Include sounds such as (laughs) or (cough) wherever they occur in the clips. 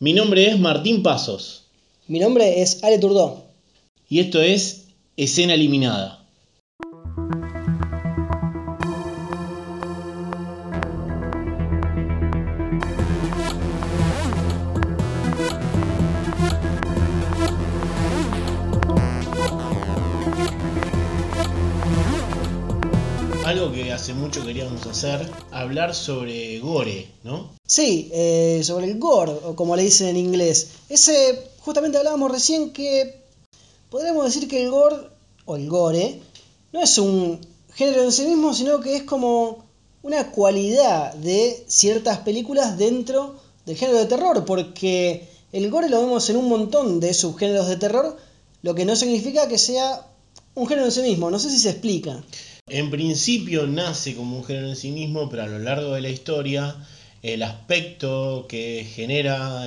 Mi nombre es Martín Pasos Mi nombre es Ale Turdó. y esto es Escena Eliminada. Hacer, hablar sobre gore, ¿no? Sí, eh, sobre el gore, o como le dicen en inglés. Ese, justamente hablábamos recién que podríamos decir que el gore, o el gore, no es un género en sí mismo, sino que es como una cualidad de ciertas películas dentro del género de terror, porque el gore lo vemos en un montón de subgéneros de terror, lo que no significa que sea un género en sí mismo. No sé si se explica. En principio nace como un género en sí mismo, pero a lo largo de la historia el aspecto que genera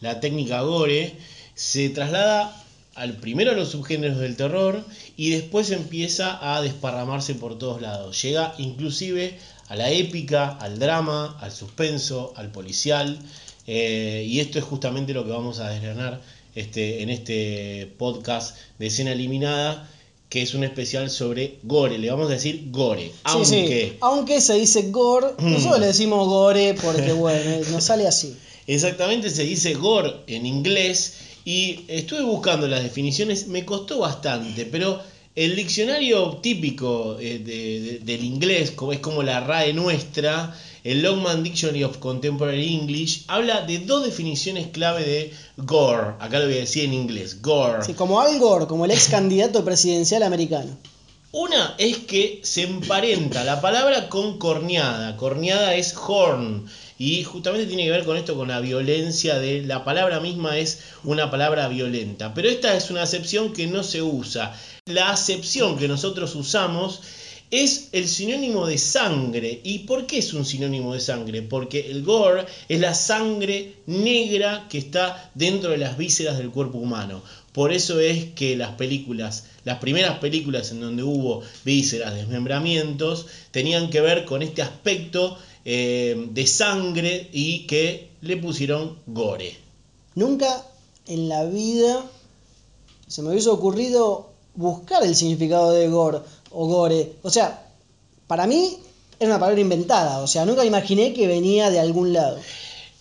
la técnica gore se traslada al primero a los subgéneros del terror y después empieza a desparramarse por todos lados. Llega inclusive a la épica, al drama, al suspenso, al policial eh, y esto es justamente lo que vamos a desgranar este, en este podcast de escena eliminada que es un especial sobre gore, le vamos a decir gore, Sí, aunque sí. Aunque se dice gore, nosotros le decimos gore porque, (laughs) bueno, nos sale así. Exactamente se dice gore en inglés y estuve buscando las definiciones, me costó bastante, pero el diccionario típico eh, de- de- del inglés, como es como la RAE nuestra, el Longman Dictionary of Contemporary English, habla de dos definiciones clave de gore. Acá lo voy a decir en inglés, gore. Sí, como Al Gore, como el ex candidato presidencial americano. Una es que se emparenta la palabra con corneada. Corneada es horn. Y justamente tiene que ver con esto, con la violencia de la palabra misma es una palabra violenta. Pero esta es una acepción que no se usa. La acepción que nosotros usamos es el sinónimo de sangre. ¿Y por qué es un sinónimo de sangre? Porque el gore es la sangre negra que está dentro de las vísceras del cuerpo humano. Por eso es que las películas, las primeras películas en donde hubo vísceras, desmembramientos, tenían que ver con este aspecto eh, de sangre y que le pusieron gore. Nunca en la vida se me hubiese ocurrido buscar el significado de gore o gore. O sea, para mí era una palabra inventada. O sea, nunca imaginé que venía de algún lado.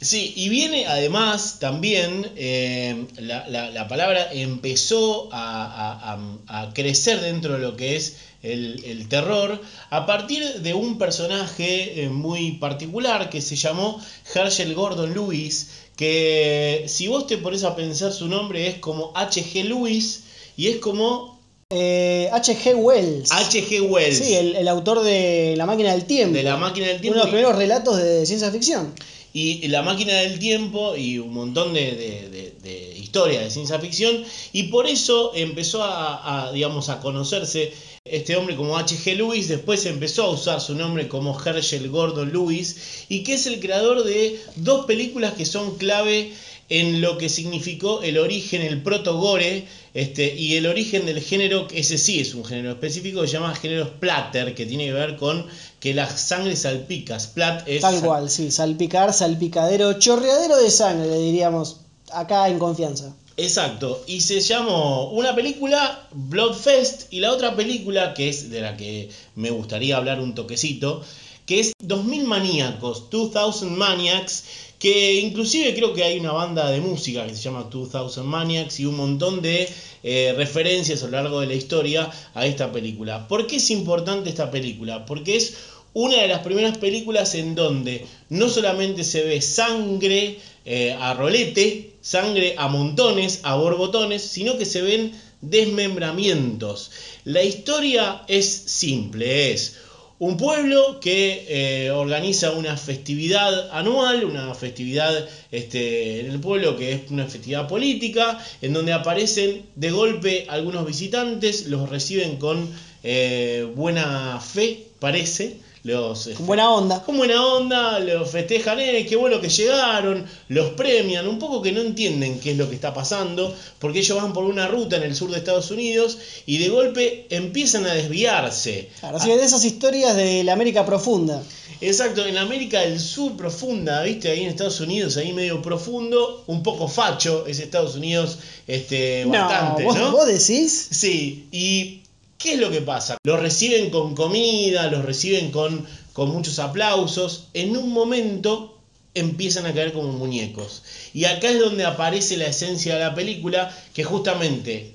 Sí, y viene además también, eh, la, la- la palabra empezó a crecer dentro de lo que es el, el terror a partir de un personaje eh, muy particular que se llamó Herschel Gordon Lewis, que si vos te pones a pensar su nombre es como H.G. Lewis y es como Eh, H.G. Wells. H.G. Wells Sí, el, el autor de La máquina del tiempo. de la máquina del Uno tiempo. de los primeros relatos de ciencia ficción. y La máquina del tiempo y un montón de, de, de- de historias de ciencia ficción y por eso empezó a, a, digamos a conocerse este hombre como H.G. Lewis, después empezó a usar su nombre como Herschel Gordon Lewis y que es el creador de dos películas que son clave en lo que significó el origen, el proto-gore, este, y el origen del género, que ese sí es un género específico, que se llama género splatter, que tiene que ver con que la sangre salpica. Splat es Tal cual, sí. Salpicar, salpicadero, chorreadero de sangre, le diríamos acá en confianza. Exacto, y se llamó una película Bloodfest y la otra película que es de la que me gustaría hablar un toquecito, que es 2000 Maníacos, 2000 Maniacs, que inclusive creo que hay una banda de música que se llama 2000 Maniacs y un montón de eh, referencias a lo largo de la historia a esta película. ¿Por qué es importante esta película? Porque es una de las primeras películas en donde no solamente se ve sangre eh, a rolete, sangre a montones, a borbotones, sino que se ven desmembramientos. La historia es simple, es un pueblo que eh, organiza una festividad anual, una festividad este, en el pueblo que es una festividad política, en donde aparecen de golpe algunos visitantes, los reciben con eh, buena fe, parece, los este, Con buena onda. con buena onda, los festejan, eh, qué bueno que llegaron, los premian, un poco que no entienden qué es lo que está pasando, porque ellos van por una ruta en el sur de Estados Unidos y de golpe empiezan a desviarse. Claro, así que de esas historias de la América profunda. Exacto, en América del Sur profunda, viste, ahí en Estados Unidos, ahí medio profundo, un poco facho, es Estados Unidos este, bastante, no, ¿vos, ¿no? vos decís. Sí, y ¿qué es lo que pasa? Los reciben con comida, los reciben con, con muchos aplausos. En un momento empiezan a caer como muñecos. Y acá es donde aparece la esencia de la película, que justamente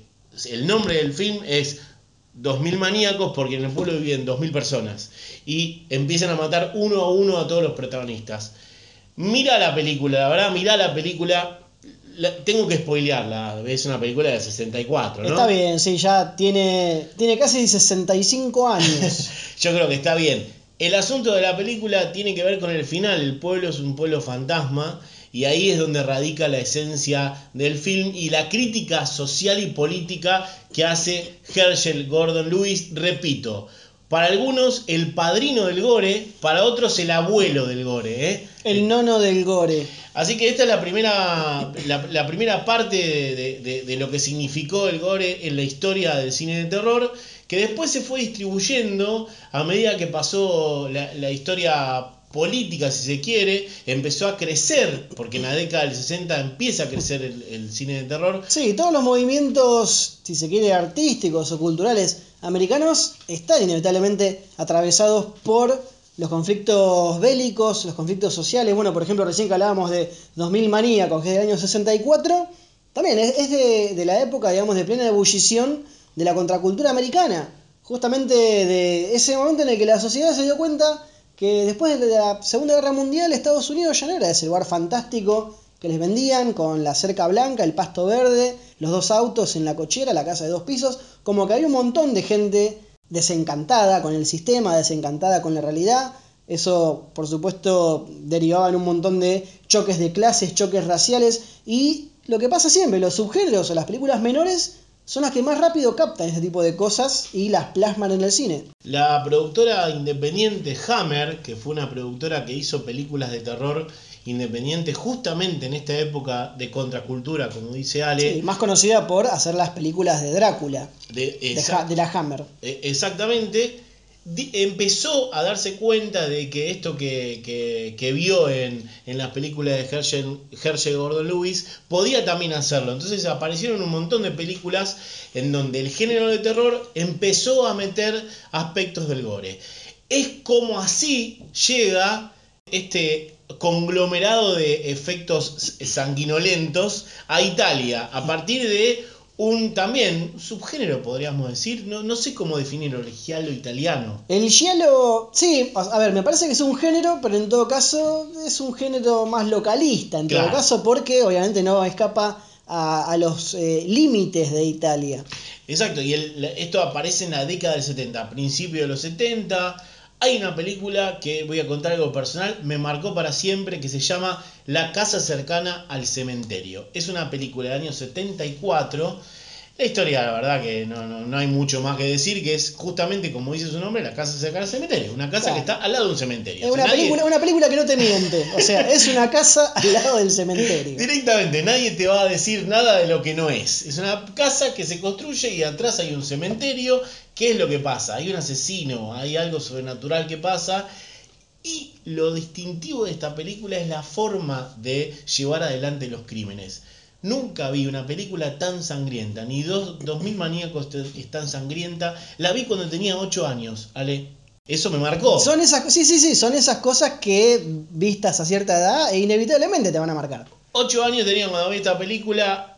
el nombre del film es 2000 maníacos porque en el pueblo viven 2000 personas. Y empiezan a matar uno a uno a todos los protagonistas. Mira la película, la verdad, mira la película. La- tengo que spoilearla, es una película de 64, ¿no? Está bien, sí, ya tiene, tiene casi 65 años. (laughs) Yo creo que está bien. El asunto de la película tiene que ver con el final. El pueblo es un pueblo fantasma y ahí es donde radica la esencia del film y la crítica social y política que hace Herschel Gordon Lewis. Repito, para algunos el padrino del gore, para otros el abuelo del gore. ¿eh? El nono del gore. Así que esta es la primera, la, la primera parte de, de- lo que significó el gore en la historia del cine de terror, que después se fue distribuyendo a medida que pasó la, la historia política, si se quiere, empezó a crecer, porque en la década del 60 empieza a crecer el, el cine de terror. Sí, todos los movimientos, si se quiere, artísticos o culturales americanos están inevitablemente atravesados por los conflictos bélicos, los conflictos sociales. Bueno, por ejemplo, recién que hablábamos de 2000 maníacos, que es del año 64, también es, de, de la época, digamos, de plena ebullición de la contracultura americana. Justamente de ese momento en el que la sociedad se dio cuenta que después de la Segunda Guerra Mundial Estados Unidos ya no era ese lugar fantástico que les vendían con la cerca blanca, el pasto verde, los dos autos en la cochera, la casa de dos pisos, como que había un montón de gente desencantada con el sistema, desencantada con la realidad. Eso, por supuesto, derivaba en un montón de choques de clases, choques raciales y lo que pasa siempre, los subgéneros o las películas menores son las que más rápido captan este tipo de cosas y las plasman en el cine. La productora independiente Hammer, que fue una productora que hizo películas de terror independientes justamente en esta época de contracultura, como dice Ale, Sí, más conocida por hacer las películas de Drácula, de, la Hammer. Eh, Exactamente. Empezó a darse cuenta de que esto que, que- que vio en, en las películas de Herschel Gordon Lewis podía también hacerlo. Entonces aparecieron un montón de películas en donde el género de terror empezó a meter aspectos del gore. Es como así llega este conglomerado de efectos sanguinolentos a Italia a partir de un también subgénero podríamos decir no, no sé cómo definirlo el giallo italiano El giallo, sí, a ver, me parece que es un género, pero en todo caso es un género más localista, en todo caso, porque obviamente no escapa a, a los eh, límites de Italia. exacto y el- esto aparece en la década del 70 principio de los 70 hay una película que voy a contar algo personal me marcó para siempre que se llama La casa cercana al cementerio es una película del año 74 La historia, la verdad que no, no, no hay mucho más que decir, que es justamente, como dice su nombre, la casa cercana al cementerio. Una casa Claro. que está al lado de un cementerio. Es O sea, una nadie- película, una película que no te miente, o sea, (laughs) es una casa al lado del cementerio. Directamente, nadie te va a decir nada de lo que no es. Es una casa que se construye y atrás hay un cementerio. ¿Qué es lo que pasa? Hay un asesino, hay algo sobrenatural que pasa. Y lo distintivo de esta película es la forma de llevar adelante los crímenes. Nunca vi una película tan sangrienta, ni dos, 2000 maníacos es tan sangrienta. La vi cuando tenía 8 años, Ale. Eso me marcó. Son esas, sí, sí, sí, son esas cosas que vistas a cierta edad e inevitablemente te van a marcar. 8 años tenía cuando vi esta película.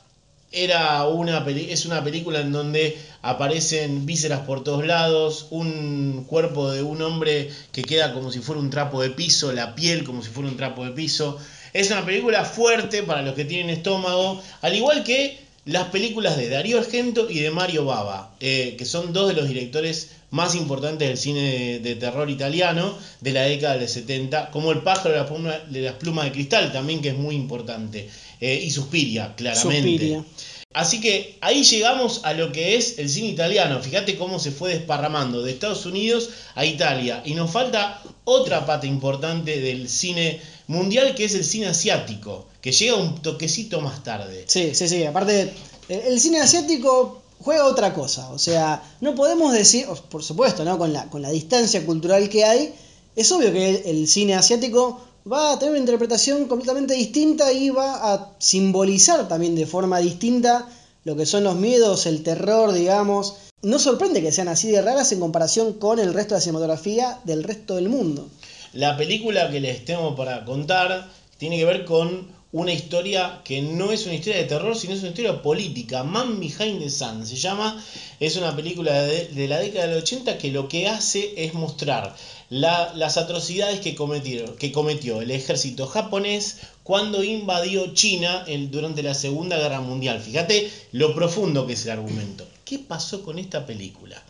Era una es una película en donde aparecen vísceras por todos lados, un cuerpo de un hombre que queda como si fuera un trapo de piso, la piel como si fuera un trapo de piso. Es una película fuerte para los que tienen estómago, al igual que las películas de Darío Argento y de Mario Bava, eh, que son dos de los directores más importantes del cine de, terror italiano de la década del 70, como El pájaro de, de las plumas de cristal también, que es muy importante, eh, y Suspiria, claramente. Suspiria. Así que ahí llegamos a lo que es el cine italiano. Fíjate cómo se fue desparramando de Estados Unidos a Italia. Y nos falta otra pata importante del cine mundial que es el cine asiático, que llega un toquecito más tarde. Sí, sí, sí. Aparte, el cine asiático juega otra cosa. O sea, no podemos decir, por supuesto, ¿no? Con la, con la distancia cultural que hay, es obvio que el, el cine asiático va a tener una interpretación completamente distinta y va a simbolizar también de forma distinta lo que son los miedos, el terror, digamos. No sorprende que sean así de raras en comparación con el resto de la cinematografía del resto del mundo. La película que les tengo para contar tiene que ver con una historia que no es una historia de terror, sino es una historia política. Man Behind the Sun se llama. Es una película de, la década del 80 que lo que hace es mostrar la, las atrocidades que, cometieron, que cometió el ejército japonés cuando invadió China durante la Segunda Guerra Mundial. Fíjate lo profundo que es el argumento. ¿Qué pasó con esta película?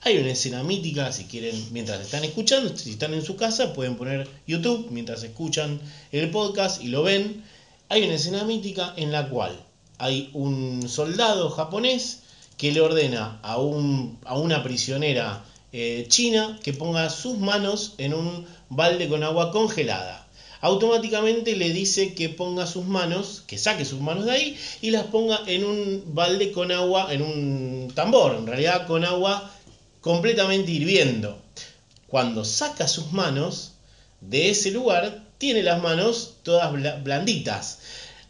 Hay una escena mítica, si quieren, mientras están escuchando, si están en su casa, pueden poner YouTube mientras escuchan el podcast y lo ven. Hay una escena mítica en la cual hay un soldado japonés que le ordena a, un, a una prisionera eh, China que ponga sus manos en un balde con agua congelada. Automáticamente le dice que ponga sus manos, que saque sus manos de ahí y las ponga en un balde con agua, en un tambor, en realidad con agua completamente hirviendo. Cuando saca sus manos de ese lugar, tiene las manos todas blanditas.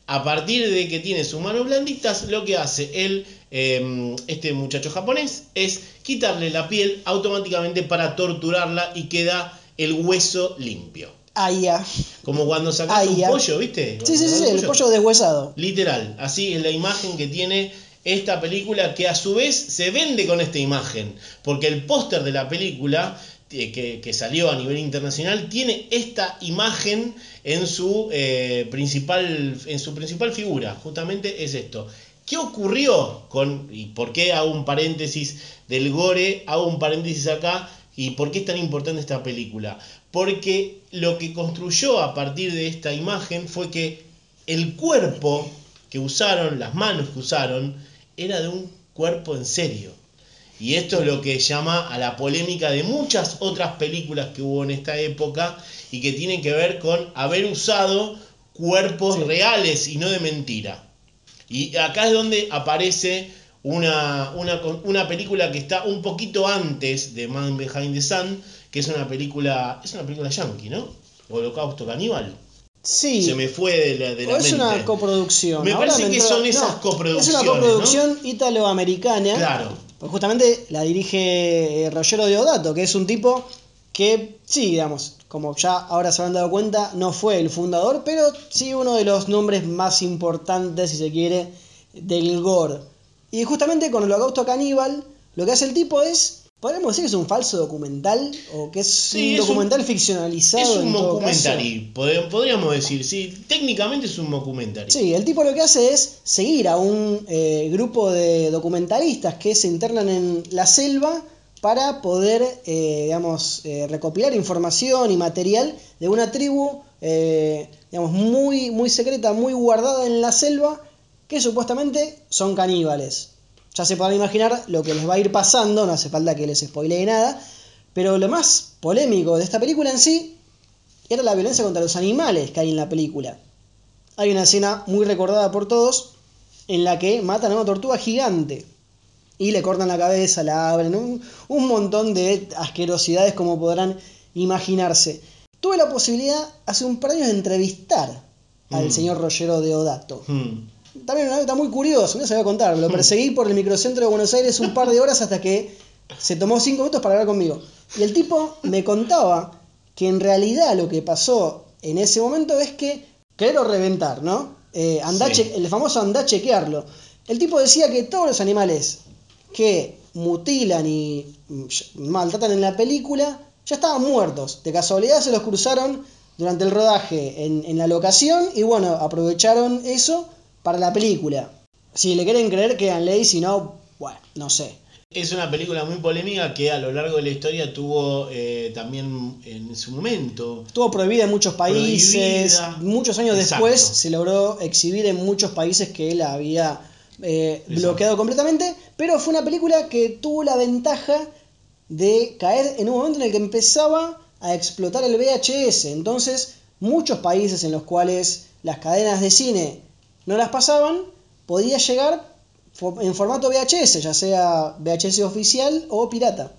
A partir de que tiene sus manos blanditas, lo que hace él, eh, este muchacho japonés, es quitarle la piel automáticamente para torturarla y queda el hueso limpio. Ah, ya. Como cuando sacas un pollo, ¿viste? Sí, sí, sí, el pollo deshuesado. Literal, así es la imagen que tiene esta película que a su vez se vende con esta imagen, porque el póster de la película que, que, salió a nivel internacional tiene esta imagen en su, eh, principal, en su principal figura, justamente es esto. ¿Qué ocurrió con, y por qué hago un paréntesis del gore, hago un paréntesis acá, y por qué es tan importante esta película? Porque lo que construyó a partir de esta imagen fue que el cuerpo que usaron, las manos que usaron, era de un cuerpo en serio. Y esto es lo que llama a la polémica de muchas otras películas que hubo en esta época y que tienen que ver con haber usado cuerpos sí. reales y no de mentira. Y acá es donde aparece una, una, una, película que está un poquito antes de Man Behind the Sun, que es una película, es una película yankee, ¿no? Holocausto Caníbal. Sí. Se me fue de la, de la es mente. una coproducción. Me Ahora parece que entró- son esas no, coproducciones. Es una coproducción ¿no? italoamericana. Claro. Pues justamente la dirige eh, Rogero Deodato, que es un tipo que, sí, digamos, como ya ahora se han dado cuenta, no fue el fundador, pero sí uno de los nombres más importantes, si se quiere, del gore. Y justamente con Holocausto Caníbal, lo que hace el tipo es, podríamos decir que es un falso documental, o que es Sí, un es un- documental ficcionalizado. Es un documentary, pod- podríamos decir, sí, técnicamente es un documentary. Sí, el tipo lo que hace es seguir a un eh, grupo de documentalistas que se internan en la selva para poder, eh, digamos, eh, recopilar información y material de una tribu, eh, digamos, muy, muy secreta, muy guardada en la selva, que supuestamente son caníbales. Ya se podrán imaginar lo que les va a ir pasando, no hace falta que les spoilee nada, pero lo más polémico de esta película en sí era la violencia contra los animales que hay en la película. Hay una escena muy recordada por todos en la que matan a una tortuga gigante y le cortan la cabeza, la abren, un, un montón de asquerosidades como podrán imaginarse. Tuve la posibilidad hace un par de años de entrevistar al Mm. señor Rogero Deodato. Hmm. También una anécdota muy curiosa, no se voy a contar. Lo (laughs) perseguí por el microcentro de Buenos Aires un par de horas hasta que se tomó cinco minutos para hablar conmigo. Y el tipo me contaba que en realidad lo que pasó en ese momento es que querer o reventar, ¿no? Eh, Sí. el famoso andá a chequearlo. El tipo decía que todos los animales que mutilan y mm, maltratan en la película ya estaban muertos. De casualidad se los cruzaron durante el rodaje en, en la locación y bueno, aprovecharon eso para la película. Si le quieren creer, quédanle y si no, bueno, no sé. Es una película muy polémica que a lo largo de la historia tuvo eh, también en su momento. Estuvo prohibida en muchos países. Prohibida. Muchos años Exacto. después se logró exhibir en muchos países que él había eh, bloqueado completamente, pero fue una película que tuvo la ventaja de caer en un momento en el que empezaba a explotar el VHS. Entonces, muchos países en los cuales las cadenas de cine no las pasaban, podía llegar en formato VHS, ya sea VHS oficial o pirata.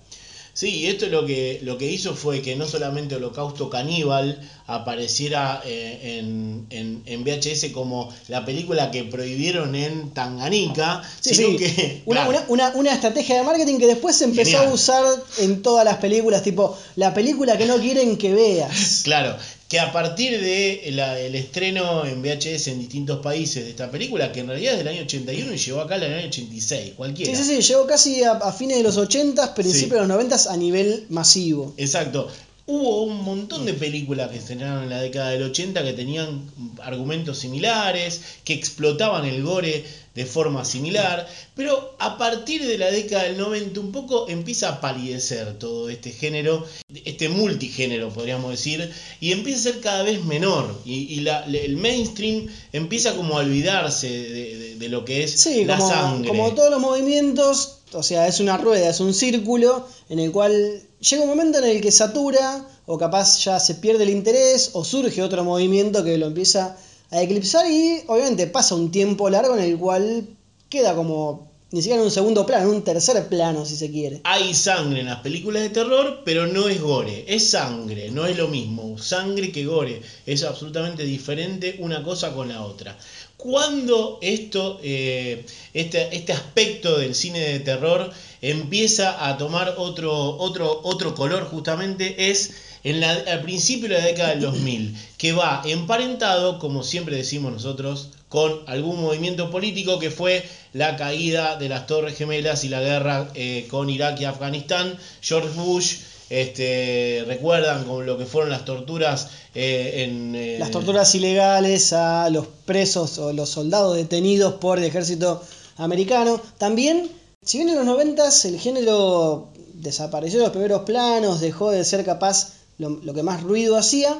Sí, esto lo que, lo que hizo fue que no solamente Holocausto Caníbal apareciera eh, en, en, VHS como la película que prohibieron en Tanganica, sino que... (laughs) Una, estrategia de marketing que después se empezó a usar en todas las películas, tipo la película que no quieren que veas. Claro, que a partir de el estreno en VHS en distintos países de esta película, que en realidad es del año 81 y llegó acá en el año 86, cualquiera. Sí, sí, sí, llegó casi a, fines de los 80, principios de los 90 a nivel masivo. Exacto. Hubo un montón de películas que estrenaron en la década del 80 que tenían argumentos similares, que explotaban el gore de forma similar, pero a partir de la década del 90 un poco empieza a palidecer todo este género, este multigénero podríamos decir, y empieza a ser cada vez menor, y, el mainstream empieza como a olvidarse de, lo que es la como, sangre. Como todos los movimientos, o sea, es una rueda, es un círculo en el cual llega un momento en el que satura, o capaz ya se pierde el interés, o surge otro movimiento que lo empieza a eclipsar y obviamente pasa un tiempo largo en el cual queda como ni siquiera en un segundo plano, en un tercer plano si se quiere. Hay sangre en las películas de terror, pero no es gore, es sangre, no es lo mismo, sangre que gore, es absolutamente diferente una cosa con la otra. Cuando esto, eh, este, este aspecto del cine de terror empieza a tomar otro, otro, otro color justamente es en la, al principio de la década del 2000, que va emparentado, como siempre decimos nosotros, con algún movimiento político que fue la caída de las Torres Gemelas y la guerra eh, con Irak y Afganistán. George Bush, este, recuerdan con lo que fueron las torturas eh, en... Eh, las torturas ilegales a los presos o los soldados detenidos por el ejército americano. También, si bien en los 90 el género desapareció de los primeros planos, dejó de ser capaz lo, que más ruido hacía.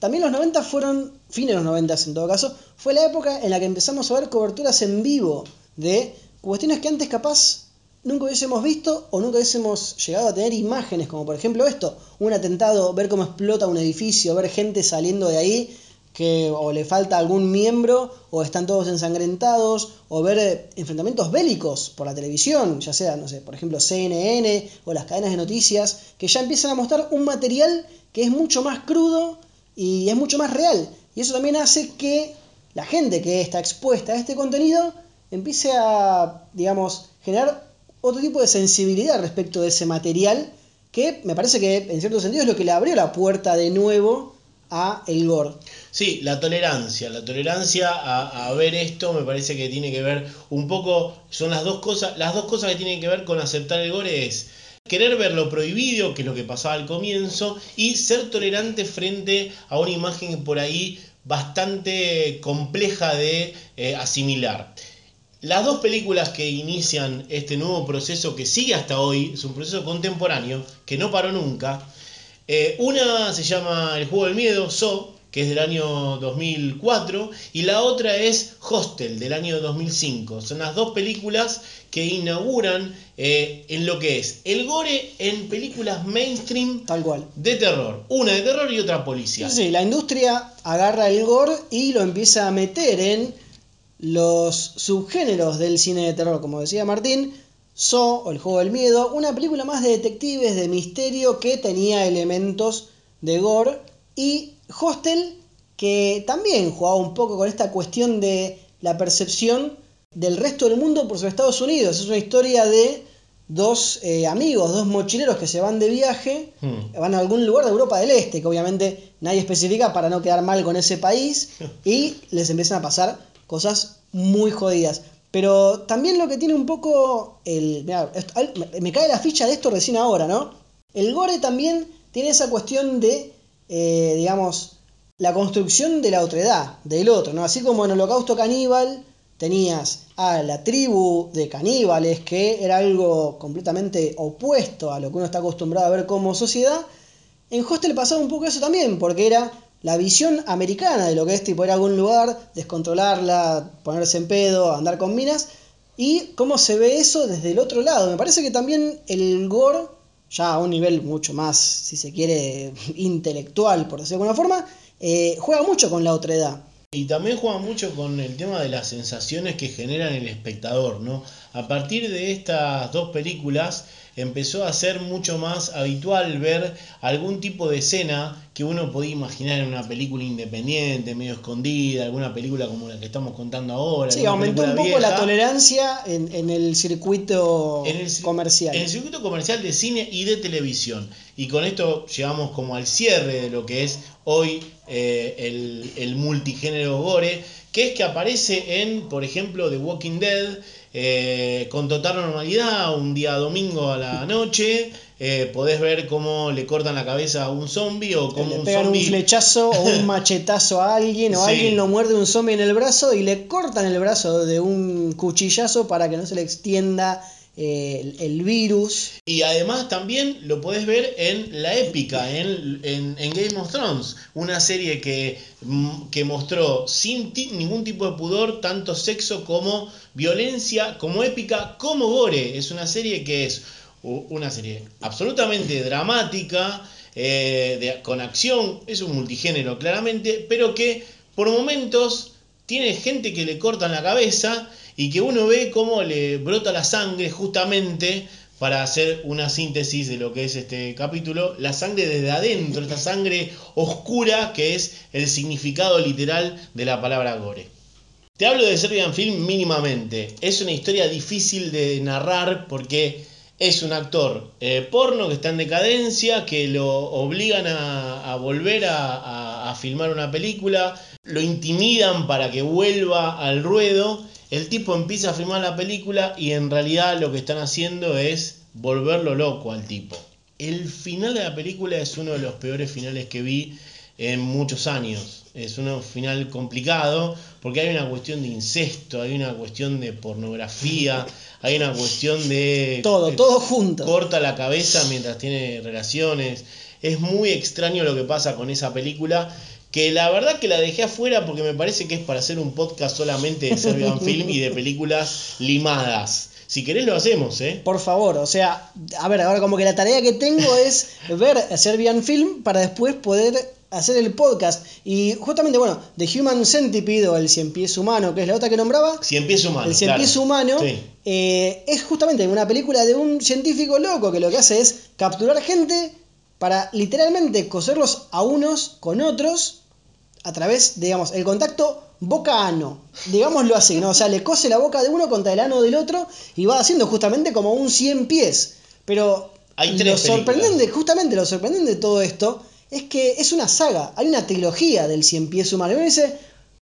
También los 90 fueron, fines de los 90 en todo caso, fue la época en la que empezamos a ver coberturas en vivo de cuestiones que antes capaz nunca hubiésemos visto o nunca hubiésemos llegado a tener imágenes, como por ejemplo esto, un atentado, ver cómo explota un edificio, ver gente saliendo de ahí que o le falta algún miembro o están todos ensangrentados o ver eh, enfrentamientos bélicos por la televisión, ya sea, no sé, por ejemplo CNN o las cadenas de noticias, que ya empiezan a mostrar un material que es mucho más crudo y es mucho más real. Y eso también hace que la gente que está expuesta a este contenido empiece a, digamos, generar otro tipo de sensibilidad respecto de ese material que me parece que en cierto sentido es lo que le abrió la puerta de nuevo a el gore. Sí, la tolerancia, la tolerancia a, a, ver esto me parece que tiene que ver un poco, son las dos cosas, las dos cosas que tienen que ver con aceptar el gore es querer ver lo prohibido, que es lo que pasaba al comienzo, y ser tolerante frente a una imagen por ahí bastante compleja de eh, asimilar. Las dos películas que inician este nuevo proceso que sigue hasta hoy, es un proceso contemporáneo que no paró nunca, eh, una se llama El juego del miedo, So, que es del año 2004, y la otra es Hostel, del año 2005. Son las dos películas que inauguran eh, en lo que es el gore en películas mainstream Tal cual. de terror. Una de terror y otra policial. Sí, la industria agarra el gore y lo empieza a meter en los subgéneros del cine de terror, como decía Martín, So o El juego del miedo, una película más de detectives, de misterio que tenía elementos de gore y Hostel que también jugaba un poco con esta cuestión de la percepción del resto del mundo por sus Estados Unidos. Es una historia de dos eh, amigos, dos mochileros que se van de viaje, hmm. van a algún lugar de Europa del Este, que obviamente nadie especifica para no quedar mal con ese país, y (laughs) les empiezan a pasar cosas muy jodidas. Pero también lo que tiene un poco el... me cae la ficha de esto recién ahora, ¿no? El gore también tiene esa cuestión de, eh, digamos, la construcción de la otredad, del otro, ¿no? Así como en Holocausto Caníbal tenías a la tribu de caníbales, que era algo completamente opuesto a lo que uno está acostumbrado a ver como sociedad, en Hostel pasaba un poco eso también, porque era la visión americana de lo que es tipo ir a algún lugar, descontrolarla, ponerse en pedo, andar con minas, y cómo se ve eso desde el otro lado. Me parece que también el gore, ya a un nivel mucho más, si se quiere, (laughs) intelectual, por decirlo de alguna forma, eh, juega mucho con la otra edad. Y también juega mucho con el tema de las sensaciones que generan el espectador, ¿no? A partir de estas dos películas empezó a ser mucho más habitual ver algún tipo de escena que uno podía imaginar en una película independiente, medio escondida, alguna película como la que estamos contando ahora. Sí, aumentó un poco la tolerancia en, el circuito comercial. En el circuito comercial de cine y de televisión. Y con esto llegamos como al cierre de lo que es hoy eh, el, el multigénero gore, que es que aparece en, por ejemplo, The Walking Dead, eh, con total normalidad, un día domingo a la noche, eh, podés ver cómo le cortan la cabeza a un zombie o cómo le pegan un, flechazo o un (laughs) machetazo a alguien o alguien lo muerde un zombie en el brazo y le cortan el brazo de un cuchillazo para que no se le extienda el, virus. Y además también lo podés ver en la épica, en, en, Game of Thrones, una serie que, mm, que mostró sin ningún tipo de pudor tanto sexo como violencia, como épica, como gore. Es una serie que es una serie absolutamente dramática, eh, con acción, es un multigénero claramente, pero que por momentos tiene gente que le cortan la cabeza y que uno ve cómo le brota la sangre justamente para hacer una síntesis de lo que es este capítulo, la sangre desde adentro, esta sangre oscura que es el significado literal de la palabra gore. Te hablo de Serbian Film mínimamente. Es una historia difícil de narrar porque es un actor eh, porno que está en decadencia, que lo obligan a, volver a filmar una película, lo intimidan para que vuelva al ruedo el tipo empieza a filmar la película y en realidad lo que están haciendo es volverlo loco al tipo. El final de la película es uno de los peores finales que vi en muchos años. Es un final complicado porque hay una cuestión de incesto, hay una cuestión de pornografía, hay una cuestión de... Todo, todo junto. Corta la cabeza mientras tiene relaciones. Es muy extraño lo que pasa con esa película que la verdad que la dejé afuera porque me parece que es para hacer un podcast solamente de Serbian (laughs) Film y de películas limadas. Si querés lo hacemos, ¿eh? Por favor, o sea, a ver, ahora como que la tarea que tengo es ver Serbian Film para después poder hacer el podcast. Y justamente, bueno, The Human Centipede o el cien pies humano, que es la otra que nombraba. Cien pies humano. El cien pies humano eh, es justamente una película de un científico loco que lo que hace es capturar gente para literalmente coserlos a unos con otros a través, digamos, el contacto boca-ano, digámoslo así, ¿no? O sea, le cose la boca de uno contra el ano del otro y va haciendo justamente como un 100 pies. Pero lo sorprendente, justamente lo sorprendente de todo esto es que es una saga, hay una trilogía del 100 pies humano. Y uno dice,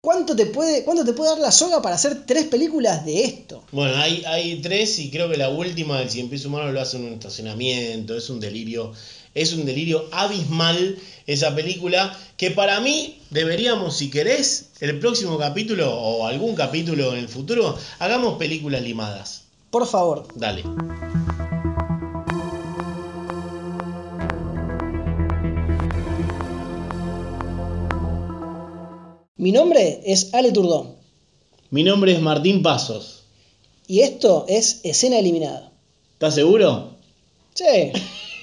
¿Cuánto te, puede, ¿Cuánto te puede dar la soga para hacer tres películas de esto? Bueno, hay, hay tres y creo que la última del Cien Pies Humano lo hace en un estacionamiento, es un delirio es un delirio abismal esa película que para mí deberíamos, si querés, el próximo capítulo o algún capítulo en el futuro, hagamos películas limadas. Por favor. Dale. Mi nombre es Ale Turdón. Mi nombre es Martín Pasos. Y esto es Escena Eliminada. ¿Estás seguro? Sí. (laughs)